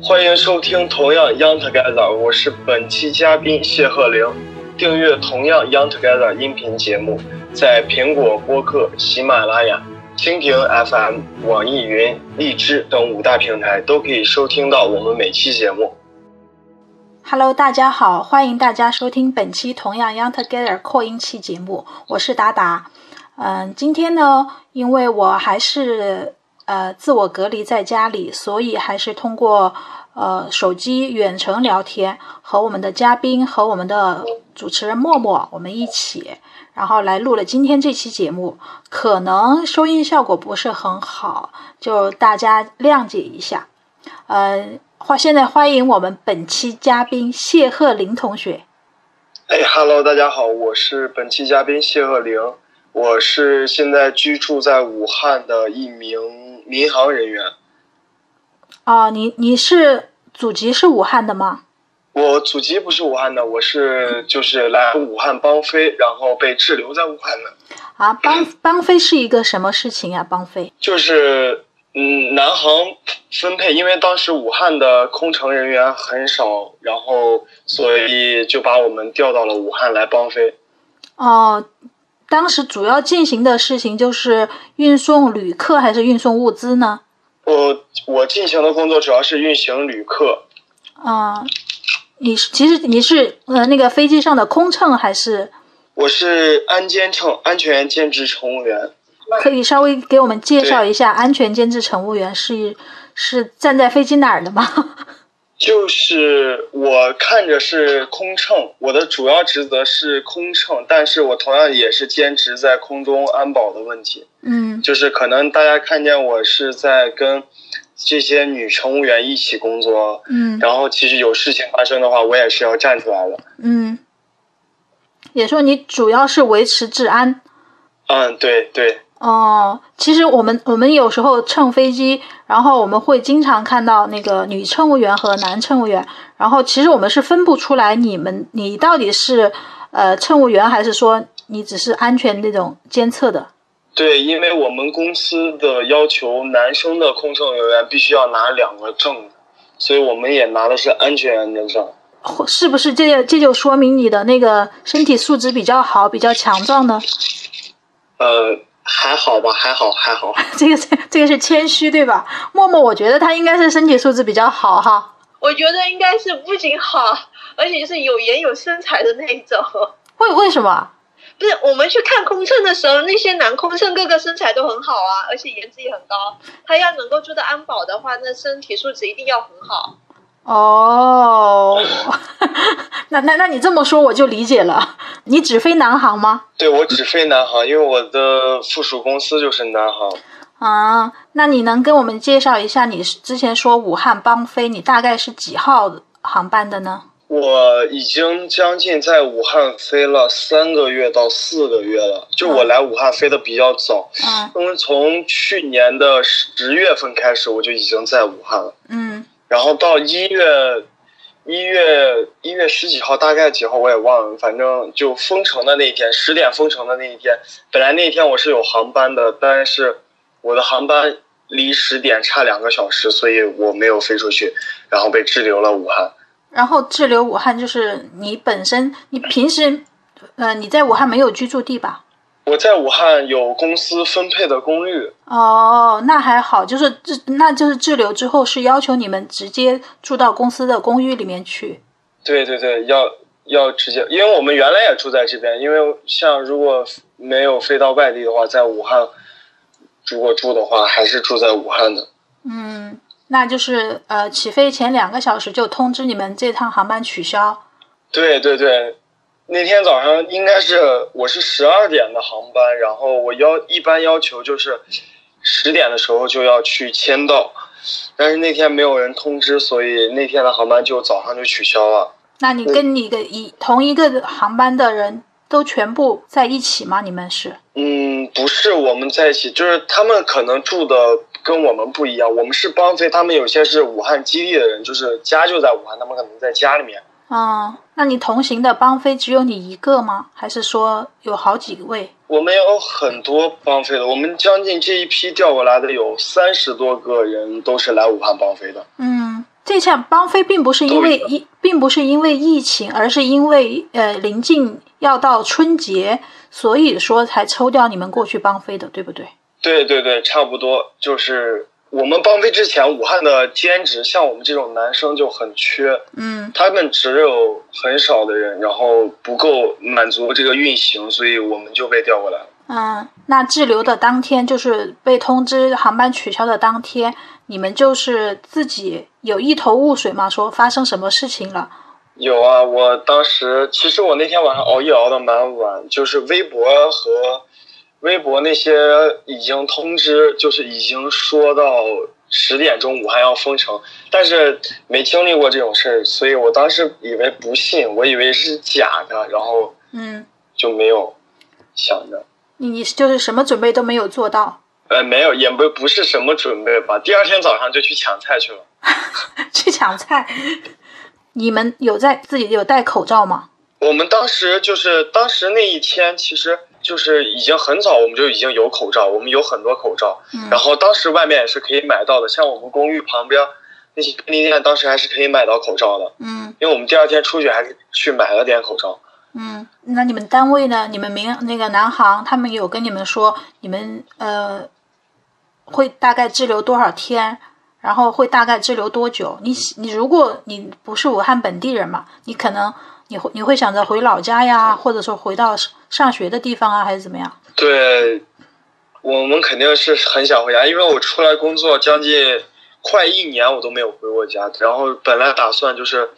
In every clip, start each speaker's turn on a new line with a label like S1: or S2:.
S1: 欢迎收听同样 Young Together，我是本期嘉宾谢鹤玲。订阅同样 Young Together 音频节目，在苹果播客、喜马拉雅、蜻蜓 FM、网易云、荔枝等五大平台都可以收听到我们每期节目。
S2: Hello，大家好，欢迎大家收听本期同样 Young Together 扩音器节目，我是达达。嗯，今天呢，因为我还是呃自我隔离在家里，所以还是通过呃手机远程聊天，和我们的嘉宾和我们的主持人默默我们一起，然后来录了今天这期节目，可能收音效果不是很好，就大家谅解一下。呃，欢现在欢迎我们本期嘉宾谢鹤林同学。
S1: 哎，Hello，大家好，我是本期嘉宾谢鹤林，我是现在居住在武汉的一名民航人员。
S2: 哦，你你是祖籍是武汉的吗？
S1: 我祖籍不是武汉的，我是就是来武汉帮飞，然后被滞留在武汉的。
S2: 啊，帮帮飞是一个什么事情呀？帮飞
S1: 就是嗯，南航分配，因为当时武汉的空乘人员很少，然后所以就把我们调到了武汉来帮飞。
S2: 哦，当时主要进行的事情就是运送旅客还是运送物资呢？
S1: 我我进行的工作主要是运行旅客，
S2: 啊、你是其实你是呃那个飞机上的空乘还是？
S1: 我是安监乘安全兼职乘务员。
S2: 可以稍微给我们介绍一下安全监制乘务员是是站在飞机哪儿的吗？
S1: 就是我看着是空乘，我的主要职责是空乘，但是我同样也是兼职在空中安保的问题。
S2: 嗯
S1: 就是可能大家看见我是在跟这些女乘务员一起工作，
S2: 嗯
S1: 然后其实有事情发生的话，我也是要站出来的。
S2: 嗯，也说你主要是维持治安。
S1: 嗯，对对，
S2: 哦，其实我们我们有时候乘飞机，然后我们会经常看到那个女乘务员和男乘务员，然后其实我们是分不出来你们你到底是呃乘务员还是说你只是安全那种监测的。
S1: 对，因为我们公司的要求，男生的空乘人员必须要拿两个证，所以我们也拿的是安全员的证。
S2: 是不是这这就说明你的那个身体素质比较好，比较强壮呢？
S1: 呃，还好吧，还好，还好。
S2: 这个这这个是谦虚对吧？默默，我觉得他应该是身体素质比较好哈。
S3: 我觉得应该是不仅好，而且是有颜有身材的那一种。
S2: 为为什么？
S3: 不是我们去看空乘的时候，那些男空乘个个身材都很好啊，而且颜值也很高。他要能够做到安保的话，那身体素质一定要很好。
S2: 哦，那那那你这么说我就理解了。你只飞南航吗？
S1: 对我只飞南航，因为我的附属公司就是南航。
S2: 啊，那你能跟我们介绍一下，你之前说武汉帮飞，你大概是几号航班的呢？
S1: 我已经将近在武汉飞了三个月到四个月了，就我来武汉飞的比较早，
S2: 嗯
S1: 因为从去年的十月份开始我就已经在武汉了，
S2: 嗯
S1: 然后到一月一月一月十几号，大概几号我也忘了，反正就封城的那一天，十点封城的那一天，本来那一天我是有航班的，但是我的航班离十点差两个小时，所以我没有飞出去，然后被滞留了武汉。
S2: 然后滞留武汉就是你本身，你平时，呃，你在武汉没有居住地吧？
S1: 我在武汉有公司分配的公寓，
S2: 哦，那还好，就是滞，那就是滞留之后是要求你们直接住到公司的公寓里面去。
S1: 对对对，要要直接，因为我们原来也住在这边，因为像如果没有飞到外地的话，在武汉如果住的话，还是住在武汉的。
S2: 嗯，那就是呃，起飞前两个小时就通知你们这趟航班取消。
S1: 对对对，那天早上应该是我是十二点的航班，然后我要一般要求就是十点的时候就要去签到，但是那天没有人通知，所以那天的航班就早上就取消了。
S2: 那你跟你的一同一个航班的人都全部在一起吗？你们是？
S1: 嗯，不是我们在一起，就是他们可能住的跟我们不一样。我们是帮飞，他们有些是武汉基地的人，就是家就在武汉，他们可能在家里面。
S2: 嗯，那你同行的帮飞只有你一个吗？还是说有好几位？
S1: 我们有很多帮飞的，我们将近这一批调过来的有三十多个人都是来武汉帮飞的。
S2: 嗯，这下帮飞并不是因为疫，并不是因为疫情，而是因为呃临近要到春节，所以说才抽调你们过去帮飞的，对不对？
S1: 对对对，差不多就是我们邦飞之前，武汉的兼职像我们这种男生就很缺，
S2: 嗯
S1: 他们只有很少的人，然后不够满足这个运行，所以我们就被调过来了。
S2: 嗯，那滞留的当天，就是被通知航班取消的当天，你们就是自己有一头雾水吗？说发生什么事情了？
S1: 有啊，我当时其实我那天晚上熬夜熬的蛮晚，就是微博和微博那些已经通知，就是已经说到十点钟武汉要封城，但是没经历过这种事儿，所以我当时以为不信，我以为是假的，然后
S2: 嗯，
S1: 就没有想着。
S2: 你你就是什么准备都没有做到，
S1: 呃，没有，也不不是什么准备吧。第二天早上就去抢菜去了。
S2: 去抢菜。你们有在自己有戴口罩吗？
S1: 我们当时就是当时那一天，其实就是已经很早，我们就已经有口罩，我们有很多口罩。
S2: 嗯
S1: 然后当时外面也是可以买到的，像我们公寓旁边那些便利店，当时还是可以买到口罩的。
S2: 嗯
S1: 因为我们第二天出去还是去买了点口罩。
S2: 嗯，那你们单位呢？你们民那个南航他们有跟你们说，你们呃会大概滞留多少天，然后会大概滞留多久？你你如果你不是武汉本地人嘛，你可能你会你会想着回老家呀，或者说回到上学的地方啊，还是怎么样？
S1: 对，我们肯定是很想回家，因为我出来工作将近快一年，我都没有回过家。然后本来打算就是，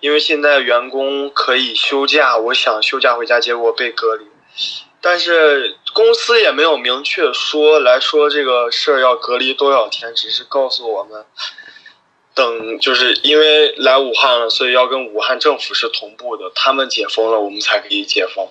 S1: 因为现在员工可以休假，我想休假回家，结果被隔离。但是公司也没有明确说来说这个事儿要隔离多少天，只是告诉我们，等就是因为来武汉了，所以要跟武汉政府是同步的，他们解封了，我们才可以解封。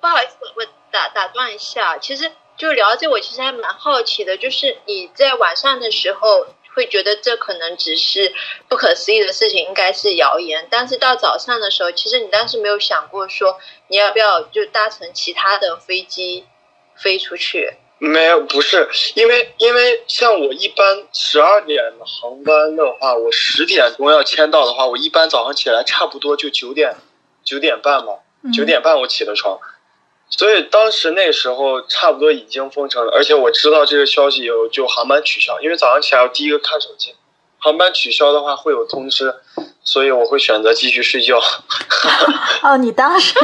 S3: 不好意思，我打打断一下，其实就聊到这，我其实还蛮好奇的，就是你在晚上的时候会觉得这可能只是不可思议的事情，应该是谣言，但是到早上的时候，其实你当时没有想过说你要不要就搭乘其他的飞机飞出去？
S1: 没有，不是，因为因为像我一般十二点的航班的话，我十点钟要签到的话，我一般早上起来差不多就九点九点半吧，
S2: 嗯。
S1: 九点半我起的床，所以当时那时候差不多已经封城了，而且我知道这个消息以后就航班取消，因为早上起来我第一个看手机，航班取消的话会有通知，所以我会选择继续睡觉。
S2: 哦，你当时，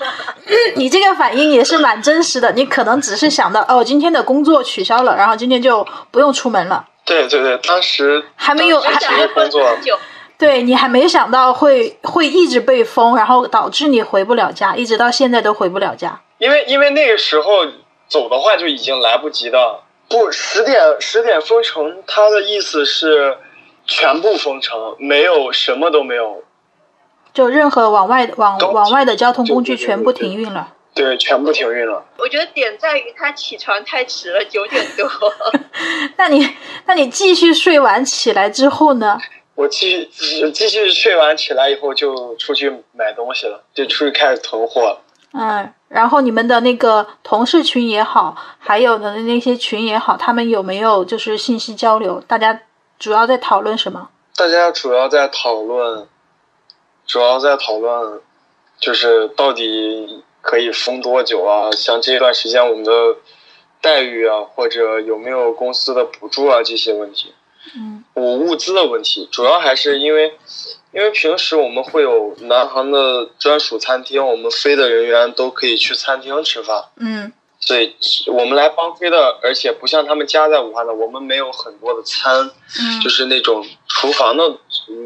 S2: 你这个反应也是蛮真实的。你可能只是想到，哦，今天的工作取消了，然后今天就不用出门了。
S1: 对对对，当时
S2: 还没有
S1: 当时
S3: 想要
S1: 其实工作
S3: 很久，
S2: 对你还没想到会会一直被封，然后导致你回不了家，一直到现在都回不了家。
S1: 因为因为那个时候走的话就已经来不及的。不，十点十点封城，他的意思是全部封城，没有什么都没有，
S2: 就任何往外往往外的交通工具全部停运了。
S1: 对，全部停运了。
S3: 我觉得点在于他起床太迟了，九点多。
S2: 那你那你继续睡完起来之后呢？
S1: 我继续继继续睡完起来以后就出去买东西了，就出去开始囤货了。
S2: 嗯，然后你们的那个同事群也好，还有的那些群也好，他们有没有就是信息交流？大家主要在讨论什么？
S1: 大家主要在讨论，主要在讨论，就是到底可以封多久啊？像这段时间我们的待遇啊，或者有没有公司的补助啊这些问题。
S2: 嗯
S1: 我物资的问题，主要还是因为，因为平时我们会有南航的专属餐厅，我们飞的人员都可以去餐厅吃饭，
S2: 嗯
S1: 所以我们来帮飞的，而且不像他们家在武汉的，我们没有很多的餐，
S2: 嗯
S1: 就是那种厨房的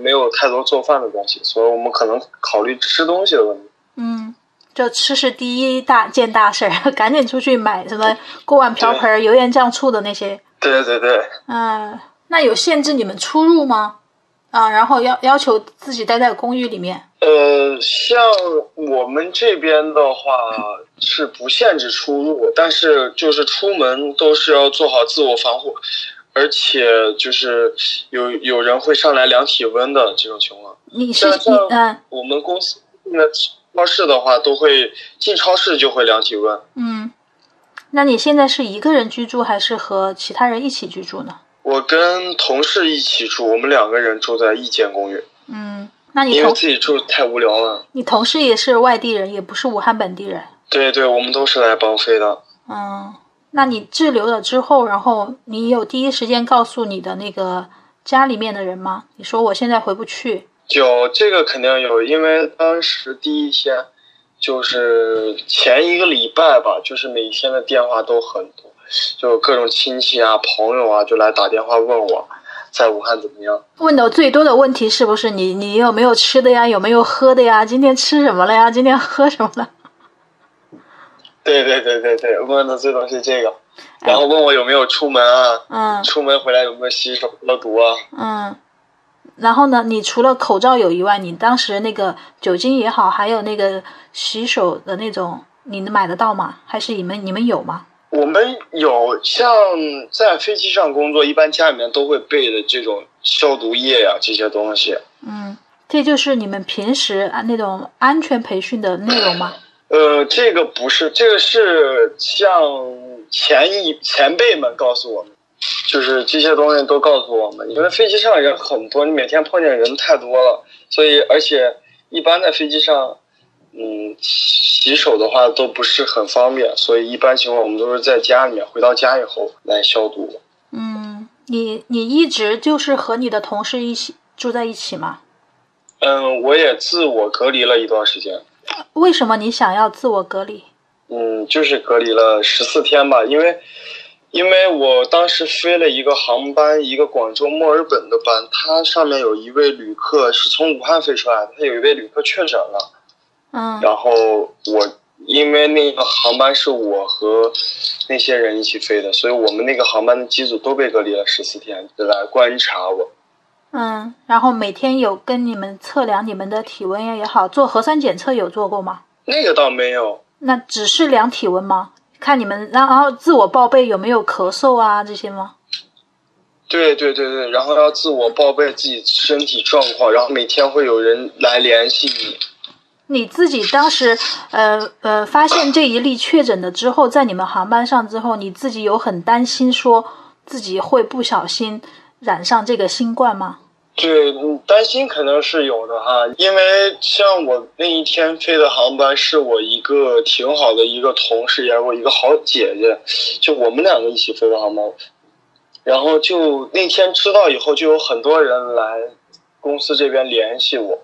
S1: 没有太多做饭的东西，所以我们可能考虑吃东西的问题。
S2: 嗯，就吃是第一大件大事儿，赶紧出去买什么锅碗瓢盆、油盐酱醋的那些。
S1: 对对对，
S2: 嗯，那有限制你们出入吗？啊，然后要要求自己待在公寓里面。
S1: 呃，像我们这边的话是不限制出入，但是就是出门都是要做好自我防护，而且就是有有人会上来量体温的这种情况。
S2: 你是你嗯
S1: 我们公司那超市的话，都会进超市就会量体温。
S2: 嗯，那你现在是一个人居住还是和其他人一起居住呢？
S1: 我跟同事一起住，我们两个人住在一间公寓。
S2: 嗯，那你
S1: 因为自己住太无聊了。
S2: 你同事也是外地人，也不是武汉本地人。
S1: 对对，我们都是来包飞的。
S2: 嗯，那你滞留了之后，然后你有第一时间告诉你的那个家里面的人吗？你说我现在回不去。
S1: 有这个肯定有，因为当时第一天就是前一个礼拜吧，就是每天的电话都很多，就各种亲戚啊、朋友啊就来打电话问我在武汉怎么样。
S2: 问的最多的问题是不是你你有没有吃的呀？有没有喝的呀？今天吃什么了呀？今天喝什么了？
S1: 对对对对对，问的最多是这个，然后问我有没有出门啊，
S2: 嗯
S1: 出门回来有没有洗手消毒啊？
S2: 嗯。然后呢？你除了口罩有以外，你当时那个酒精也好，还有那个洗手的那种，你能买得到吗？还是你们你们有吗？
S1: 我们有像在飞机上工作，一般家里面都会备的这种消毒液呀、这些东西。
S2: 嗯，这就是你们平时啊那种安全培训的内容吗？
S1: 呃，这个不是，这个是像前一前辈们告诉我们，就是这些东西都告诉我们，因为飞机上人很多，你每天碰见人太多了，所以而且一般在飞机上，嗯，洗手的话都不是很方便，所以一般情况我们都是在家里面，回到家以后来消毒。
S2: 嗯，你你一直就是和你的同事一起住在一起吗？
S1: 嗯，我也自我隔离了一段时间。
S2: 为什么你想要自我隔离？
S1: 嗯，就是隔离了十四天吧，因为因为我当时飞了一个航班，一个广州墨尔本的班，它上面有一位旅客是从武汉飞出来的，他有一位旅客确诊了，
S2: 嗯
S1: 然后我因为那个航班是我和那些人一起飞的，所以我们那个航班的机组都被隔离了十四天，来观察我。
S2: 嗯，然后每天有跟你们测量你们的体温呀也好，做核酸检测有做过吗？
S1: 那个倒没有，
S2: 那只是量体温吗？看你们，然后自我报备有没有咳嗽啊这些吗？
S1: 对对对对，然后要自我报备自己身体状况，然后每天会有人来联系你。
S2: 你自己当时，呃呃，发现这一例确诊的之后，在你们航班上之后，你自己有很担心说自己会不小心染上这个新冠吗？
S1: 对，嗯担心肯定是有的哈，因为像我那一天飞的航班是我一个挺好的一个同事，也是我一个好姐姐，就我们两个一起飞的航班。然后就那天知道以后，就有很多人来公司这边联系我，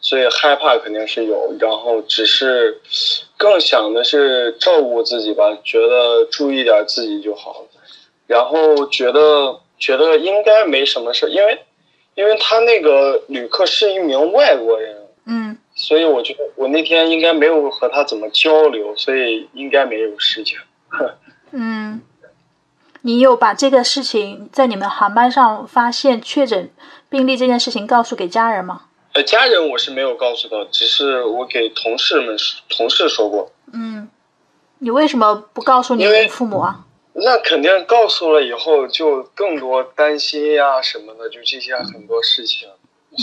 S1: 所以害怕肯定是有，然后只是更想的是照顾自己吧，觉得注意点自己就好了。然后觉得觉得应该没什么事，因为因为他那个旅客是一名外国人，
S2: 嗯
S1: 所以我觉得我那天应该没有和他怎么交流，所以应该没有事情。
S2: 嗯，你有把这个事情在你们航班上发现确诊病例这件事情告诉给家人吗？
S1: 呃，家人我是没有告诉的，只是我给同事们同事说过。
S2: 嗯，你为什么不告诉你的父母啊？
S1: 那肯定告诉了以后，就更多担心呀什么的，就这些很多事情，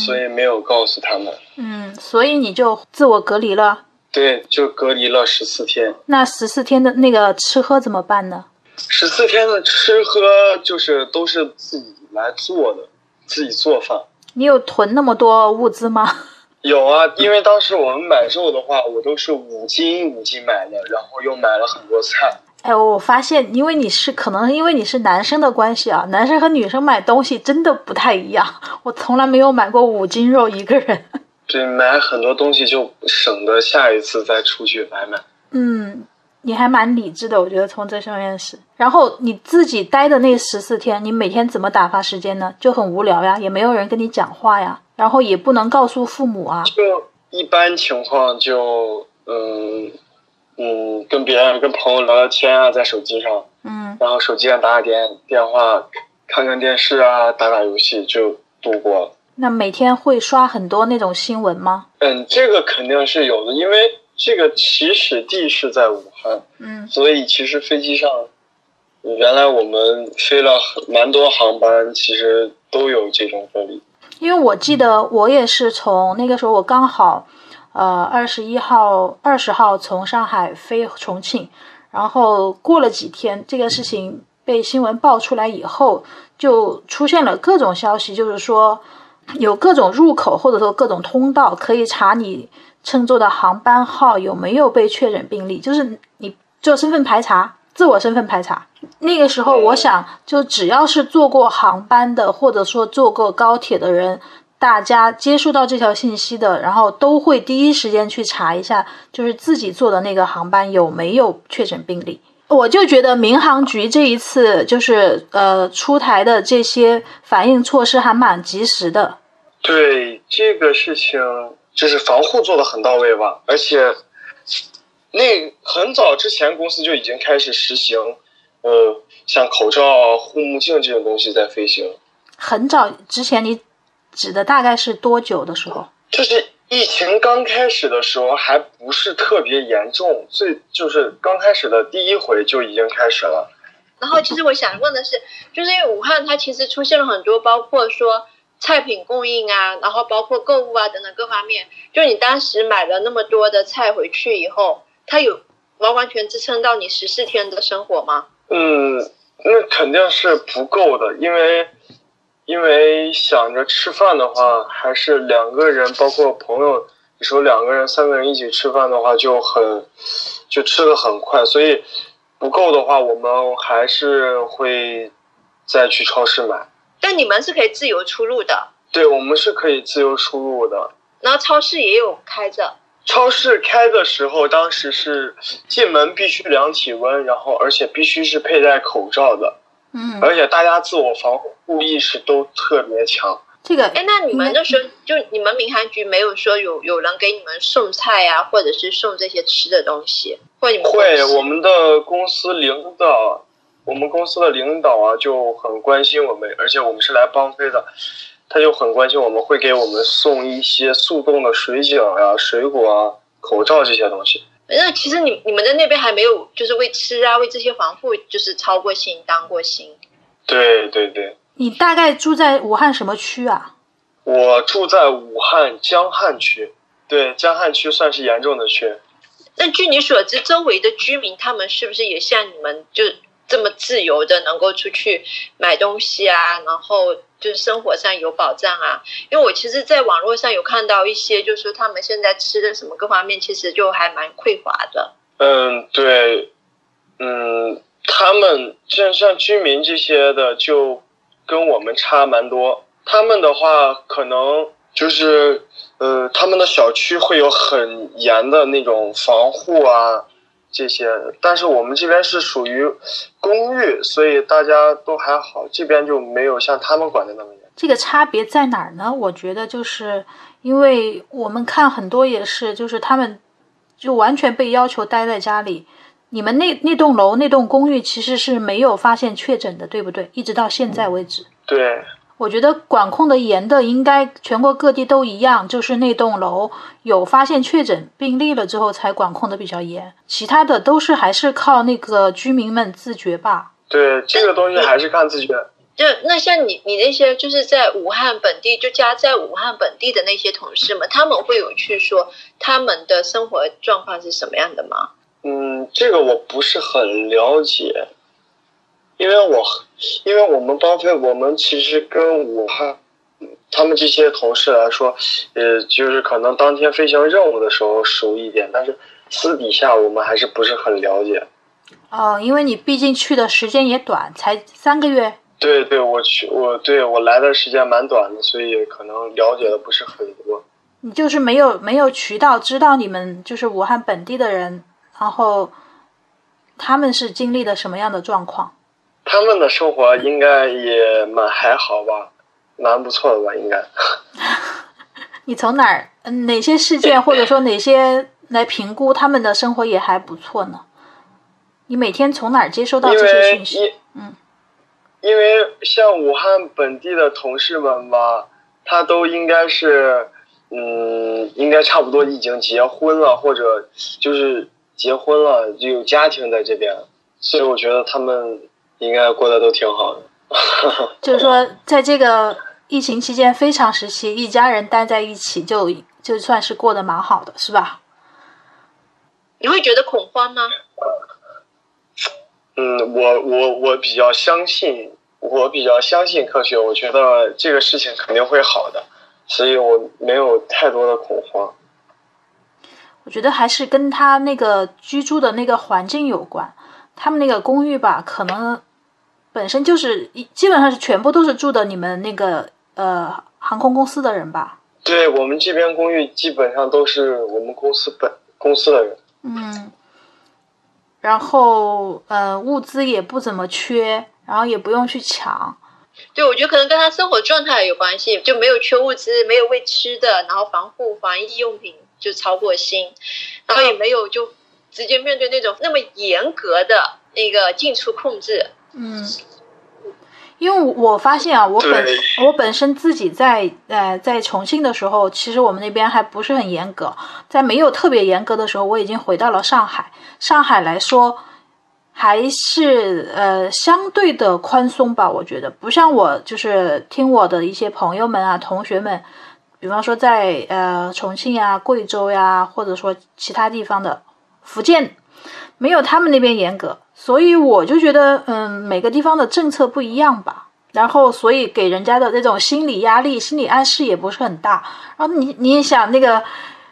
S1: 所以没有告诉他们。
S2: 嗯，所以你就自我隔离了。
S1: 对，就隔离了十四天。
S2: 那十四天的那个吃喝怎么办呢？
S1: 十四天的吃喝就是都是自己来做的，自己做饭。
S2: 你有囤那么多物资吗？
S1: 有啊，因为当时我们买肉的话，我都是五斤五斤买的，然后又买了很多菜。
S2: 哎，我发现，因为你是可能因为你是男生的关系啊，男生和女生买东西真的不太一样。我从来没有买过五斤肉一个人。
S1: 对，买很多东西就省得下一次再出去买买。
S2: 嗯，你还蛮理智的，我觉得从这上面是。然后你自己待的那十四天，你每天怎么打发时间呢？就很无聊呀，也没有人跟你讲话呀，然后也不能告诉父母啊。
S1: 就一般情况就嗯嗯，跟别人跟朋友聊聊天啊，在手机上，
S2: 嗯
S1: 然后手机上打打电电话，看看电视啊，打打游戏就度过了。
S2: 那每天会刷很多那种新闻吗？
S1: 嗯，这个肯定是有的，因为这个起始地是在武汉，
S2: 嗯
S1: 所以其实飞机上，原来我们飞了蛮多航班，其实都有这种隔离。
S2: 因为我记得我也是从那个时候，我刚好，呃，二十一号、二十号从上海飞重庆，然后过了几天，这个事情被新闻爆出来以后，就出现了各种消息，就是说有各种入口或者说各种通道可以查你乘坐的航班号有没有被确诊病例，就是你做身份排查。自我身份排查，那个时候我想，就只要是坐过航班的，或者说坐过高铁的人，大家接触到这条信息的，然后都会第一时间去查一下，就是自己坐的那个航班有没有确诊病例。我就觉得民航局这一次就是呃出台的这些反应措施还蛮及时的。
S1: 对这个事情，就是防护做的很到位吧，而且。那很早之前，公司就已经开始实行，呃，像口罩、护目镜这种东西在飞行。
S2: 很早之前，你指的大概是多久的时候？
S1: 就是疫情刚开始的时候，还不是特别严重，最就是刚开始的第一回就已经开始了。
S3: 然后，其实我想问的是，就是因为武汉它其实出现了很多，包括说菜品供应啊，然后包括购物啊等等各方面。就你当时买了那么多的菜回去以后。它有完完全支撑到你十四天的生活吗？
S1: 嗯，那肯定是不够的，因为因为想着吃饭的话，还是两个人，包括朋友，你说两个人、三个人一起吃饭的话，就很就吃的很快，所以不够的话，我们还是会再去超市买。
S3: 但你们是可以自由出入的。
S1: 对，我们是可以自由出入的。
S3: 然后超市也有开着。
S1: 超市开的时候，当时是进门必须量体温，然后而且必须是佩戴口罩的，
S2: 嗯，
S1: 而且大家自我防护意识都特别强。
S2: 这个，
S3: 哎，那你们那时候就你们民航局没有说有有人给你们送菜呀，或者是送这些吃的东西，或你们
S1: 会我们的公司领导，我们公司的领导啊就很关心我们，而且我们是来帮飞的。他就很关心，我们会给我们送一些速冻的水饺呀、水果啊、口罩这些东西。
S3: 那其实你你们在那边还没有，就是为吃啊、为这些防护，就是操过心、当过心。
S1: 对对对。
S2: 你大概住在武汉什么区啊？
S1: 我住在武汉江汉区，对，江汉区算是严重的区。
S3: 那据你所知，周围的居民他们是不是也像你们就这么自由的，能够出去买东西啊？然后。就是生活上有保障啊，因为我其实，在网络上有看到一些，就是他们现在吃的什么各方面，其实就还蛮匮乏的。
S1: 嗯，对，嗯，他们像像居民这些的，就跟我们差蛮多。他们的话，可能就是，呃，他们的小区会有很严的那种防护啊。这些，但是我们这边是属于公寓，所以大家都还好，这边就没有像他们管的那么严。
S2: 这个差别在哪儿呢？我觉得就是因为我们看很多也是，就是他们就完全被要求待在家里。你们那那栋楼那栋公寓其实是没有发现确诊的，对不对？一直到现在为止。
S1: 对。
S2: 我觉得管控的严的应该全国各地都一样，就是那栋楼有发现确诊病例了之后才管控的比较严，其他的都是还是靠那个居民们自觉吧。
S1: 对，这个东西还是看自觉。
S3: 就那像你你那些就是在武汉本地就家在武汉本地的那些同事们，他们会有去说他们的生活状况是什么样的吗？
S1: 嗯，这个我不是很了解。因为我，因为我们包飞，我们其实跟武汉他们这些同事来说，呃，就是可能当天飞行任务的时候熟一点，但是私底下我们还是不是很了解。
S2: 哦，因为你毕竟去的时间也短，才三个月。
S1: 对对，我去，我对我来的时间蛮短的，所以可能了解的不是很多。
S2: 你就是没有没有渠道知道你们就是武汉本地的人，然后他们是经历了什么样的状况？
S1: 他们的生活应该也蛮还好吧，蛮不错的吧？应该。
S2: 你从哪儿？哪些事件或者说哪些来评估他们的生活也还不错呢？你每天从哪儿接收到这些信息？嗯，
S1: 因为像武汉本地的同事们吧，他都应该是，嗯，应该差不多已经结婚了，或者就是结婚了就有家庭在这边，所以我觉得他们。应该过得都挺好的，
S2: 就是说，在这个疫情期间非常时期，一家人待在一起，就就算是过得蛮好的，是吧？
S3: 你会觉得恐慌吗？
S1: 嗯，我我我比较相信我比较相信科学，我觉得这个事情肯定会好的，所以我没有太多的恐慌。
S2: 我觉得还是跟他那个居住的那个环境有关。他们那个公寓吧，可能本身就是一基本上是全部都是住的你们那个呃航空公司的人吧？
S1: 对我们这边公寓基本上都是我们公司本公司的人。
S2: 嗯。然后呃物资也不怎么缺，然后也不用去抢。
S3: 对，我觉得可能跟他生活状态有关系，就没有缺物资，没有喂吃的，然后防护防疫用品就超过心，然后也没有就。直接面对那种那么严格的那个进出控制，
S2: 嗯，因为我发现啊，我本我本身自己在呃在重庆的时候，其实我们那边还不是很严格，在没有特别严格的时候，我已经回到了上海。上海来说，还是呃相对的宽松吧，我觉得不像我就是听我的一些朋友们啊、同学们，比方说在呃重庆呀、贵州呀，或者说其他地方的。福建没有他们那边严格，所以我就觉得，嗯，每个地方的政策不一样吧。然后，所以给人家的那种心理压力、心理暗示也不是很大。然后你你也想，那个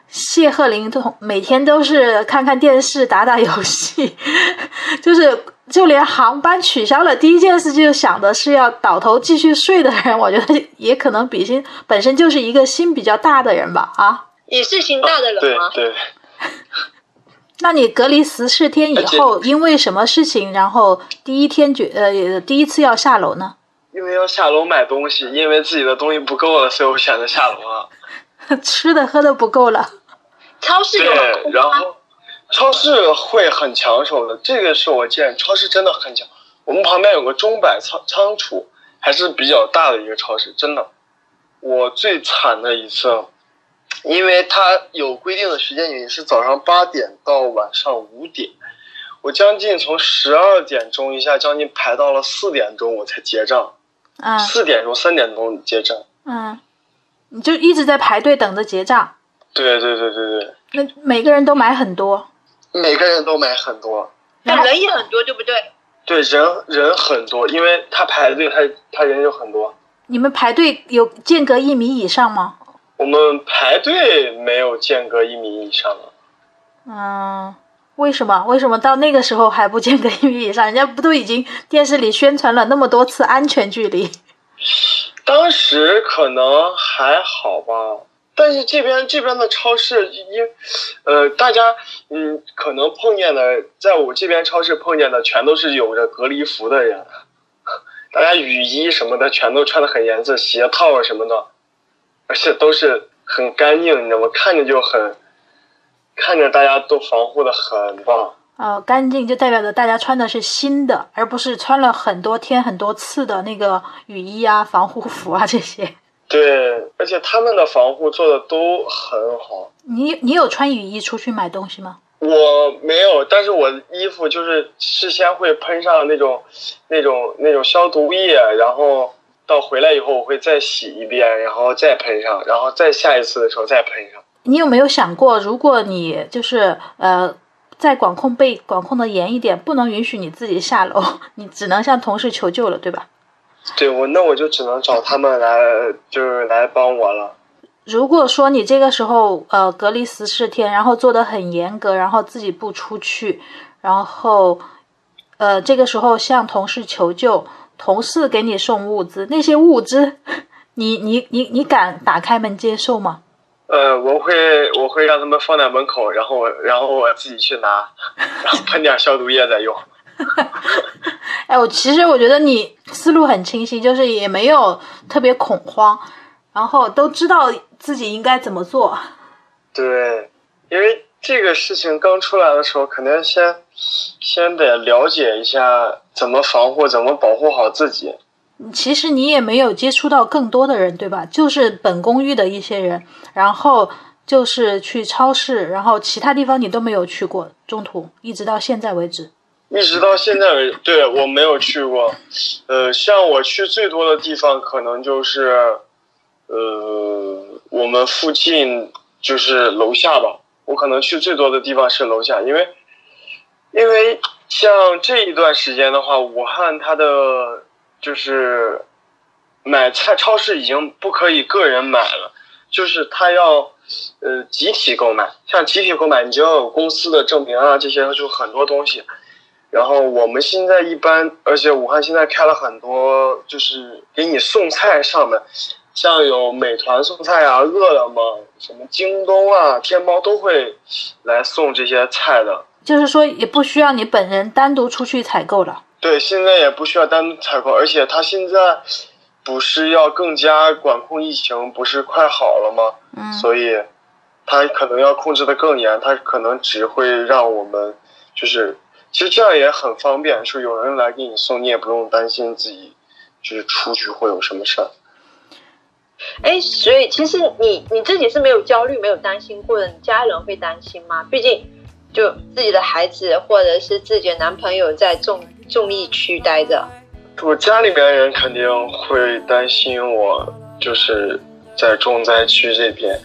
S2: 谢鹤林同每天都是看看电视、打打游戏，就是就连航班取消了，第一件事就想的是要倒头继续睡的人，我觉得也可能比心本身就是一个心比较大的人吧。啊，
S3: 也是心大的人吗？
S1: 对。
S2: 那你隔离十四天以后，因为什么事情，然后第一天决呃第一次要下楼呢？
S1: 因为要下楼买东西，因为自己的东西不够了，所以我选择下楼了。
S2: 吃的喝的不够了。
S3: 超市有
S1: 对，然后超市会很抢手的，这个是我见超市真的很抢。我们旁边有个中百仓仓储，还是比较大的一个超市，真的。我最惨的一次。因为它有规定的时间，也是早上八点到晚上五点，我将近从十二点钟一下将近排到了四点钟，我才结账。
S2: 啊，
S1: 四点钟、三点钟结账。
S2: 嗯，你就一直在排队等着结账。
S1: 对对对对对。
S2: 那每个人都买很多。
S1: 每个人都买很多。
S3: 那人也很多，对不对？
S1: 对，人人很多，因为他排队，他他人就很多。
S2: 你们排队有间隔一米以上吗？
S1: 我们排队没有间隔一米以上啊。
S2: 嗯，为什么？为什么到那个时候还不间隔一米以上？人家不都已经电视里宣传了那么多次安全距离？
S1: 当时可能还好吧，但是这边这边的超市，因呃，大家嗯，可能碰见的，在我这边超市碰见的全都是有着隔离服的人，大家雨衣什么的全都穿的很严实，鞋套啊什么的。而且都是很干净，你知道吗？看着就很，看着大家都防护的很棒。
S2: 呃，干净就代表着大家穿的是新的，而不是穿了很多天很多次的那个雨衣啊、防护服啊这些。
S1: 对，而且他们的防护做的都很好。
S2: 你你有穿雨衣出去买东西吗？
S1: 我没有，但是我衣服就是事先会喷上那种、那种、那种消毒液，然后。到回来以后，我会再洗一遍，然后再喷上，然后再下一次的时候再喷上。
S2: 你有没有想过，如果你就是呃，在管控被管控的严一点，不能允许你自己下楼，你只能向同事求救了，对吧？
S1: 对，我那我就只能找他们来，就是来帮我了。
S2: 如果说你这个时候呃隔离十四天，然后做的很严格，然后自己不出去，然后呃这个时候向同事求救。同事给你送物资，那些物资，你你你你敢打开门接受吗？
S1: 呃，我会我会让他们放在门口，然后我然后我自己去拿，然后喷点消毒液再用。
S2: 哎，我其实我觉得你思路很清晰，就是也没有特别恐慌，然后都知道自己应该怎么做。
S1: 对，因为。这个事情刚出来的时候，肯定先先得了解一下怎么防护，怎么保护好自己。
S2: 其实你也没有接触到更多的人，对吧？就是本公寓的一些人，然后就是去超市，然后其他地方你都没有去过。中途一直到现在为止，
S1: 一直到现在为止，对我没有去过。呃，像我去最多的地方，可能就是呃我们附近就是楼下吧。我可能去最多的地方是楼下，因为，因为像这一段时间的话，武汉它的就是买菜，超市已经不可以个人买了，就是他要呃集体购买。像集体购买，你就要有公司的证明啊，这些就很多东西。然后我们现在一般，而且武汉现在开了很多，就是给你送菜上门，像有美团送菜啊、饿了么、什么京东啊、天猫都会来送这些菜的。
S2: 就是说，也不需要你本人单独出去采购了。
S1: 对，现在也不需要单独采购，而且他现在不是要更加管控疫情，不是快好了吗？
S2: 嗯，
S1: 所以他可能要控制的更严，他可能只会让我们就是。其实这样也很方便，说有人来给你送，你也不用担心自己就是出去会有什么事儿。
S3: 哎，所以其实你你自己是没有焦虑、没有担心过的，你家人会担心吗？毕竟就自己的孩子或者是自己的男朋友在重重疫区待着。
S1: 我家里面人肯定会担心我，就是在重灾区这边，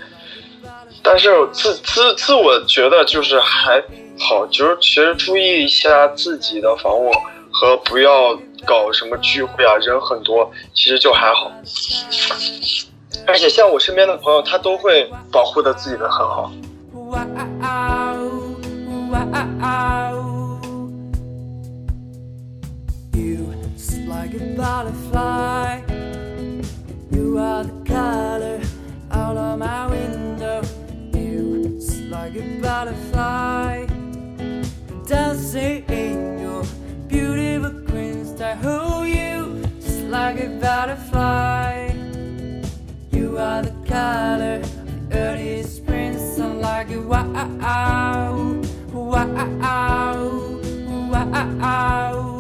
S1: 但是自自自我觉得就是还。好，就是其实注意一下自己的防护和不要搞什么聚会啊，人很多，其实就还好。而且像我身边的朋友，他都会保护的自己的很好。gotta fly. Dancing in your beautiful grins I hold you just like a butterfly. You are the color of the early spring sun, like a wow, wow, wow, wow.